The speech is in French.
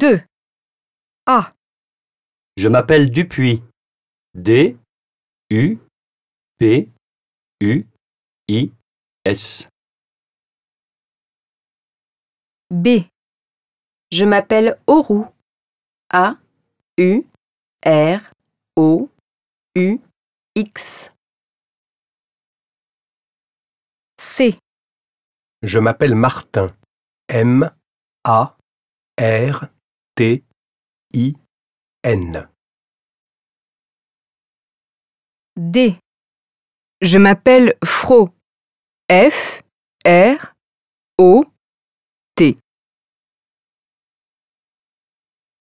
2. A. Je m'appelle Dupuis. D U P U I S. B. Je m'appelle Aurou. A U R O U X. C. Je m'appelle Martin. M A R T I N. D. Je m'appelle Fro. F R O T.